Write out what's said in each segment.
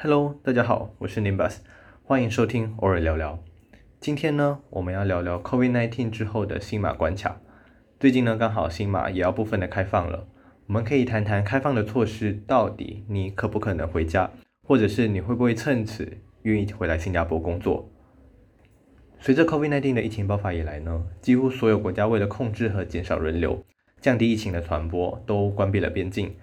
Hello，大家好，我是 Nimbus，欢迎收听偶尔聊聊。今天呢，我们要聊聊 COVID-19 之后的新马关卡。最近呢，刚好新马也要部分的开放了，我们可以谈谈开放的措施到底你可不可能回家，或者是你会不会趁此愿意回来新加坡工作。随着 COVID-19 的疫情爆发以来呢，几乎所有国家为了控制和减少人流，降低疫情的传播，都关闭了边境。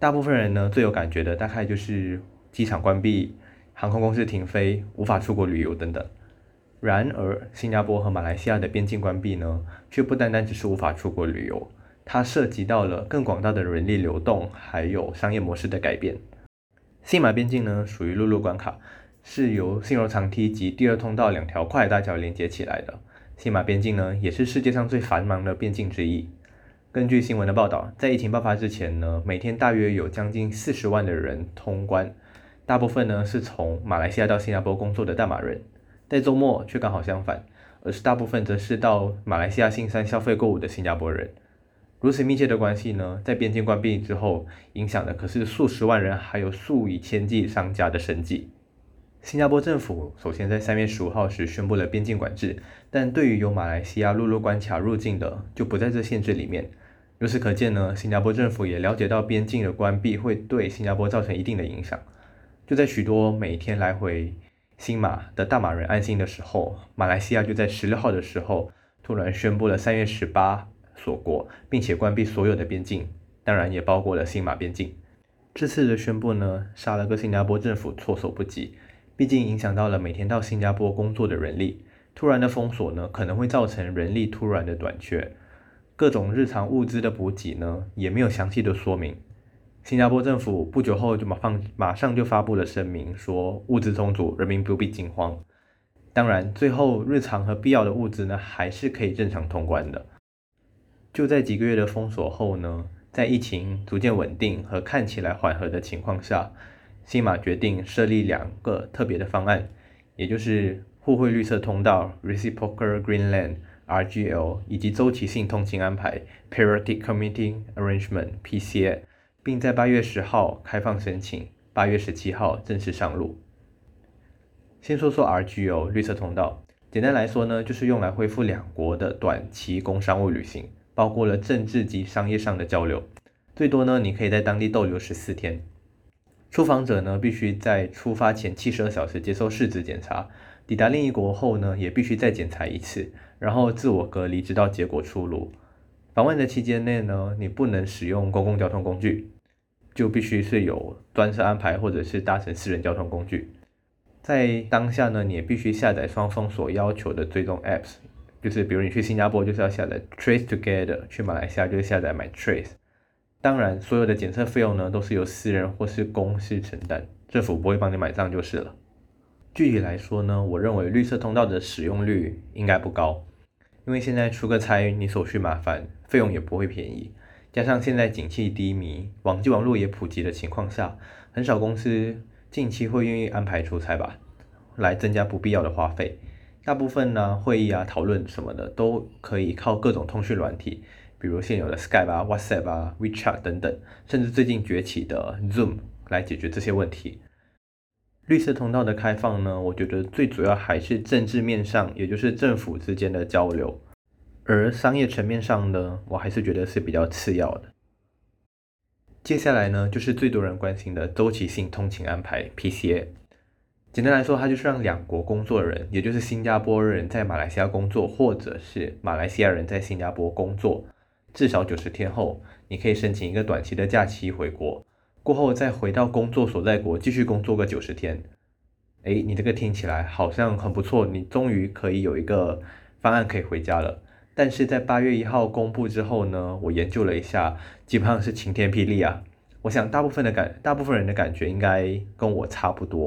大部分人呢，最有感觉的大概就是机场关闭、航空公司停飞、无法出国旅游等等。然而，新加坡和马来西亚的边境关闭呢，却不单单只是无法出国旅游，它涉及到了更广大的人力流动，还有商业模式的改变。新马边境呢，属于陆路关卡，是由新柔长梯及第二通道两条跨海大桥连接起来的。新马边境呢，也是世界上最繁忙的边境之一。根据新闻的报道，在疫情爆发之前呢，每天大约有将近四十万的人通关，大部分呢是从马来西亚到新加坡工作的大马人。在周末却刚好相反，而是大部分则是到马来西亚新山消费购物的新加坡人。如此密切的关系呢，在边境关闭之后，影响的可是数十万人，还有数以千计商家的生计。新加坡政府首先在三月十五号时宣布了边境管制，但对于由马来西亚陆路关卡入境的，就不在这限制里面。由此可见呢，新加坡政府也了解到边境的关闭会对新加坡造成一定的影响。就在许多每天来回新马的大马人安心的时候，马来西亚就在十六号的时候突然宣布了三月十八锁国，并且关闭所有的边境，当然也包括了新马边境。这次的宣布呢，杀了个新加坡政府措手不及，毕竟影响到了每天到新加坡工作的人力。突然的封锁呢，可能会造成人力突然的短缺。各种日常物资的补给呢，也没有详细的说明。新加坡政府不久后就马上马上就发布了声明，说物资充足，人民不必惊慌。当然，最后日常和必要的物资呢，还是可以正常通关的。就在几个月的封锁后呢，在疫情逐渐稳定和看起来缓和的情况下，新马决定设立两个特别的方案，也就是互惠绿色通道 （Reciprocal Green Lane）。RGL 以及周期性通勤安排 Periodic Commuting Arrangement PCA，并在八月十号开放申请，八月十七号正式上路。先说说 RGO 绿色通道，简单来说呢，就是用来恢复两国的短期工商务旅行，包括了政治及商业上的交流。最多呢，你可以在当地逗留十四天。出访者呢，必须在出发前七十二小时接受试纸检查。抵达另一国后呢，也必须再检查一次，然后自我隔离，直到结果出炉。访问的期间内呢，你不能使用公共交通工具，就必须是有专车安排或者是搭乘私人交通工具。在当下呢，你也必须下载双方所要求的追踪 apps，就是比如你去新加坡就是要下载 Trace Together，去马来西亚就是下载 My Trace。当然，所有的检测费用呢，都是由私人或是公司承担，政府不会帮你买账就是了。具体来说呢，我认为绿色通道的使用率应该不高，因为现在出个差你手续麻烦，费用也不会便宜，加上现在景气低迷，网际网络也普及的情况下，很少公司近期会愿意安排出差吧，来增加不必要的花费。大部分呢，会议啊、讨论什么的都可以靠各种通讯软体，比如现有的 Skype 啊、WhatsApp 啊、WeChat 等等，甚至最近崛起的 Zoom 来解决这些问题。绿色通道的开放呢，我觉得最主要还是政治面上，也就是政府之间的交流，而商业层面上呢，我还是觉得是比较次要的。接下来呢，就是最多人关心的周期性通勤安排 （PCA）。简单来说，它就是让两国工作人，也就是新加坡人在马来西亚工作，或者是马来西亚人在新加坡工作，至少九十天后，你可以申请一个短期的假期回国。过后再回到工作所在国继续工作个九十天，诶，你这个听起来好像很不错，你终于可以有一个方案可以回家了。但是在八月一号公布之后呢，我研究了一下，基本上是晴天霹雳啊！我想大部分的感，大部分人的感觉应该跟我差不多。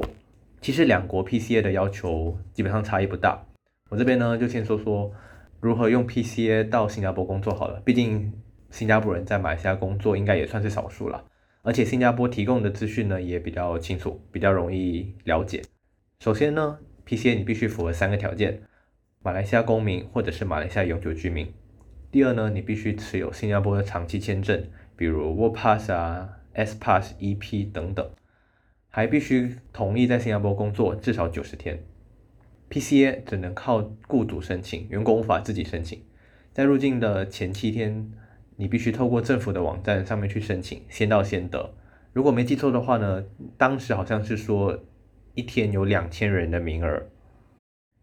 其实两国 PCA 的要求基本上差异不大。我这边呢就先说说如何用 PCA 到新加坡工作好了，毕竟新加坡人在马来西亚工作应该也算是少数了。而且新加坡提供的资讯呢也比较清楚，比较容易了解。首先呢，PCA 你必须符合三个条件：马来西亚公民或者是马来西亚永久居民。第二呢，你必须持有新加坡的长期签证，比如 Work Pass 啊、S Pass、EP 等等。还必须同意在新加坡工作至少九十天。PCA 只能靠雇主申请，员工无法自己申请。在入境的前七天，你必须透过政府的网站上面去申请，先到先得。如果没记错的话呢，当时好像是说一天有两千人的名额。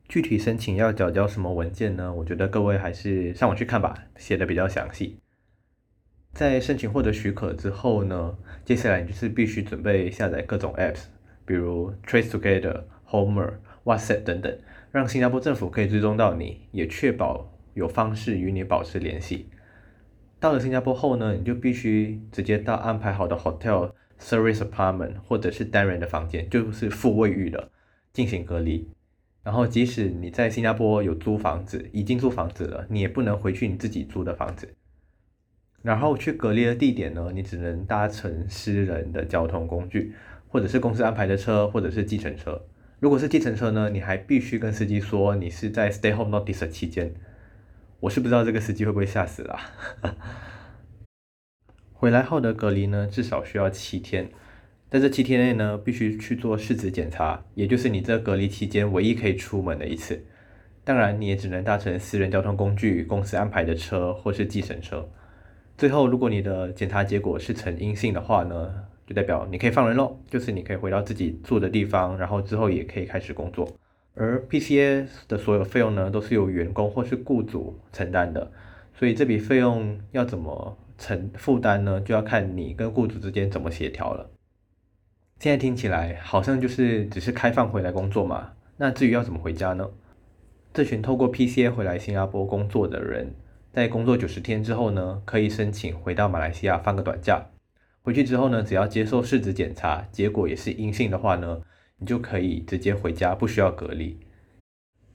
具体申请要缴交什么文件呢？我觉得各位还是上网去看吧，写的比较详细。在申请获得许可之后呢，接下来你就是必须准备下载各种 apps，比如 Trace Together、Homer、WhatsApp 等等，让新加坡政府可以追踪到你，也确保有方式与你保持联系。到了新加坡后呢，你就必须直接到安排好的 hotel service apartment 或者是单人的房间，就是附卫浴的进行隔离。然后即使你在新加坡有租房子，已经租房子了，你也不能回去你自己租的房子。然后去隔离的地点呢，你只能搭乘私人的交通工具，或者是公司安排的车，或者是计程车。如果是计程车呢，你还必须跟司机说你是在 stay home notice 期间。我是不知道这个司机会不会吓死啦。回来后的隔离呢，至少需要七天，在这七天内呢，必须去做试纸检查，也就是你这隔离期间唯一可以出门的一次。当然，你也只能搭乘私人交通工具、公司安排的车或是计程车。最后，如果你的检查结果是呈阴性的话呢，就代表你可以放人喽，就是你可以回到自己住的地方，然后之后也可以开始工作。而 PCA 的所有费用呢，都是由员工或是雇主承担的，所以这笔费用要怎么承负担呢？就要看你跟雇主之间怎么协调了。现在听起来好像就是只是开放回来工作嘛，那至于要怎么回家呢？这群透过 PCA 回来新加坡工作的人，在工作九十天之后呢，可以申请回到马来西亚放个短假。回去之后呢，只要接受试纸检查，结果也是阴性的话呢，你就可以直接回家，不需要隔离。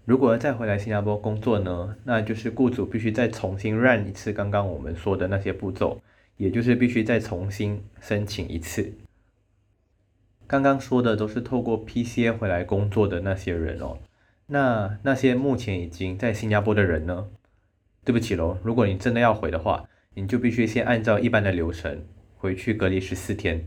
如果要再回来新加坡工作呢，那就是雇主必须再重新 run 一次刚刚我们说的那些步骤，也就是必须再重新申请一次。刚刚说的都是透过 PCA 回来工作的那些人哦。那那些目前已经在新加坡的人呢？对不起喽，如果你真的要回的话，你就必须先按照一般的流程回去隔离十四天。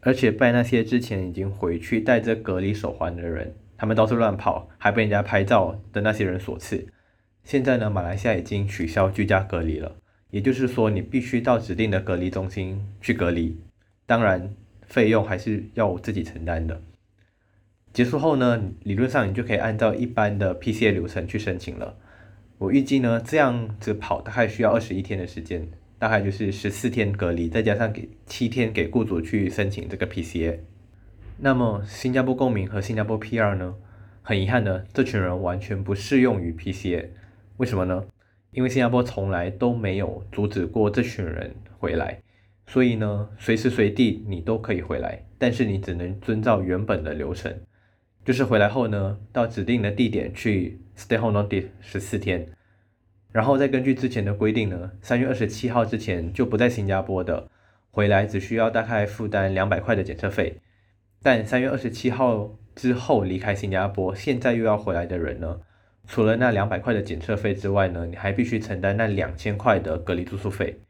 而且拜那些之前已经回去带着隔离手环的人，他们到处乱跑，还被人家拍照的那些人所赐。现在呢，马来西亚已经取消居家隔离了，也就是说，你必须到指定的隔离中心去隔离，当然费用还是要我自己承担的。结束后呢，理论上你就可以按照一般的 PCA 流程去申请了。我预计呢，这样子跑大概需要二十一天的时间。大概就是十四天隔离，再加上给七天给雇主去申请这个 PCA。那么新加坡公民和新加坡 PR 呢？很遗憾的，这群人完全不适用于 PCA。为什么呢？因为新加坡从来都没有阻止过这群人回来，所以呢，随时随地你都可以回来，但是你只能遵照原本的流程，就是回来后呢，到指定的地点去 stay home notice 十四天。然后再根据之前的规定呢，三月二十七号之前就不在新加坡的，回来只需要大概负担两百块的检测费。但三月二十七号之后离开新加坡，现在又要回来的人呢，除了那两百块的检测费之外呢，你还必须承担那两千块的隔离住宿费。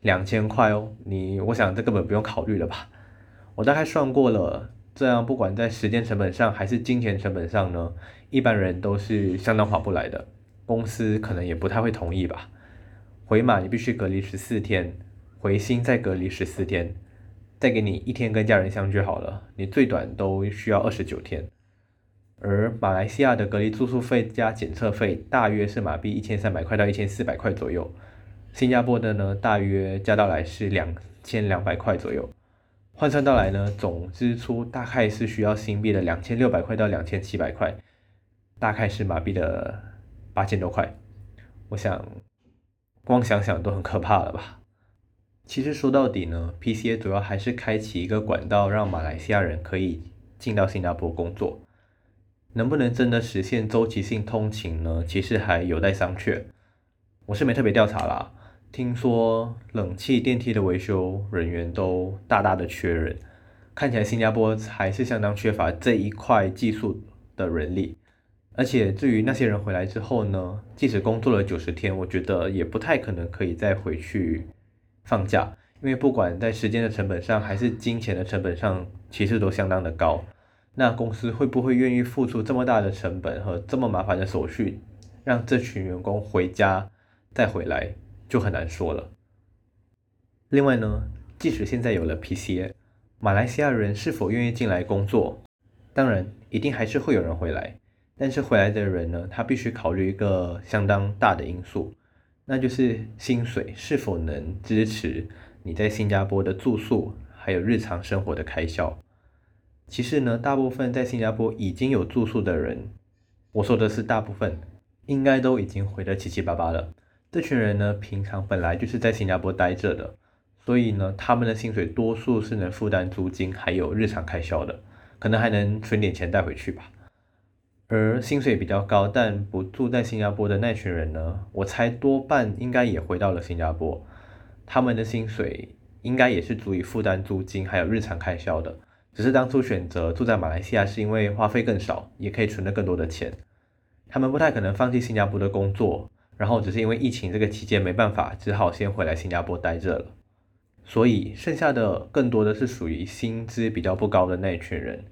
两千块哦，你我想这根本不用考虑了吧？我大概算过了，这样不管在时间成本上还是金钱成本上呢，一般人都是相当划不来的。公司可能也不太会同意吧。回马你必须隔离十四天，回新再隔离十四天，再给你一天跟家人相聚好了。你最短都需要二十九天。而马来西亚的隔离住宿费加检测费大约是马币一千三百块到一千四百块左右，新加坡的呢大约加到来是两千两百块左右，换算到来呢总支出大概是需要新币的两千六百块到两千七百块，大概是马币的。八千多块，我想光想想都很可怕了吧？其实说到底呢，PCA 主要还是开启一个管道，让马来西亚人可以进到新加坡工作。能不能真的实现周期性通勤呢？其实还有待商榷。我是没特别调查啦，听说冷气、电梯的维修人员都大大的缺人，看起来新加坡还是相当缺乏这一块技术的人力。而且至于那些人回来之后呢，即使工作了九十天，我觉得也不太可能可以再回去放假，因为不管在时间的成本上，还是金钱的成本上，其实都相当的高。那公司会不会愿意付出这么大的成本和这么麻烦的手续，让这群员工回家再回来，就很难说了。另外呢，即使现在有了 PCA，马来西亚人是否愿意进来工作？当然，一定还是会有人回来。但是回来的人呢，他必须考虑一个相当大的因素，那就是薪水是否能支持你在新加坡的住宿，还有日常生活的开销。其实呢，大部分在新加坡已经有住宿的人，我说的是大部分，应该都已经回得七七八八了。这群人呢，平常本来就是在新加坡待着的，所以呢，他们的薪水多数是能负担租金，还有日常开销的，可能还能存点钱带回去吧。而薪水比较高但不住在新加坡的那群人呢，我猜多半应该也回到了新加坡。他们的薪水应该也是足以负担租金还有日常开销的，只是当初选择住在马来西亚是因为花费更少，也可以存得更多的钱。他们不太可能放弃新加坡的工作，然后只是因为疫情这个期间没办法，只好先回来新加坡待着了。所以剩下的更多的是属于薪资比较不高的那一群人。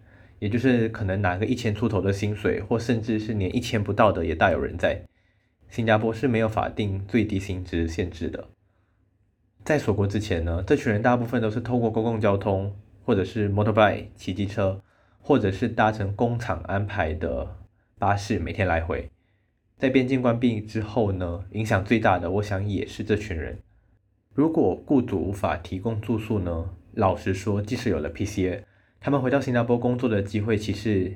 也就是可能拿个一千出头的薪水，或甚至是连一千不到的也大有人在。新加坡是没有法定最低薪资限制的。在锁国之前呢，这群人大部分都是透过公共交通，或者是 motorbike 骑机车，或者是搭乘工厂安排的巴士，每天来回。在边境关闭之后呢，影响最大的，我想也是这群人。如果雇主无法提供住宿呢，老实说，即使有了 PCA。他们回到新加坡工作的机会其实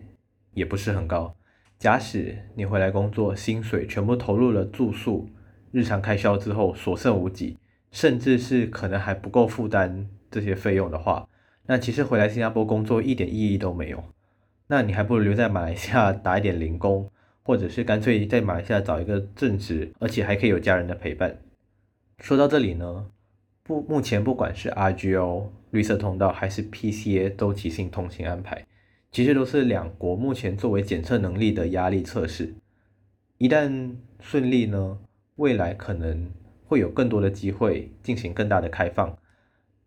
也不是很高。假使你回来工作，薪水全部投入了住宿、日常开销之后所剩无几，甚至是可能还不够负担这些费用的话，那其实回来新加坡工作一点意义都没有。那你还不如留在马来西亚打一点零工，或者是干脆在马来西亚找一个正职，而且还可以有家人的陪伴。说到这里呢。不，目前不管是 RGO 绿色通道还是 PCA 周期性通行安排，其实都是两国目前作为检测能力的压力测试。一旦顺利呢，未来可能会有更多的机会进行更大的开放，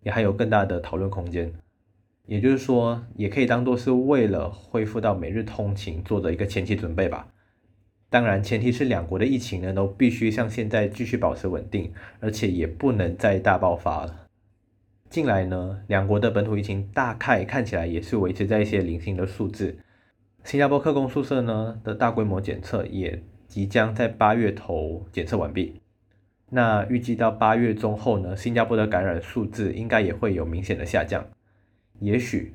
也还有更大的讨论空间。也就是说，也可以当做是为了恢复到每日通勤做的一个前期准备吧。当然，前提是两国的疫情呢都必须像现在继续保持稳定，而且也不能再大爆发了。近来呢，两国的本土疫情大概看起来也是维持在一些零星的数字。新加坡客工宿舍呢的大规模检测也即将在八月头检测完毕。那预计到八月中后呢，新加坡的感染数字应该也会有明显的下降，也许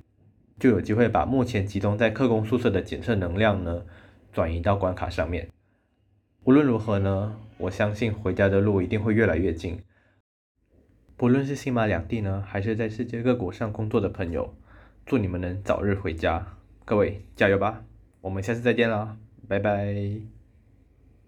就有机会把目前集中在客工宿舍的检测能量呢。转移到关卡上面。无论如何呢，我相信回家的路一定会越来越近。不论是新马两地呢，还是在世界各国上工作的朋友，祝你们能早日回家。各位加油吧！我们下次再见啦，拜拜。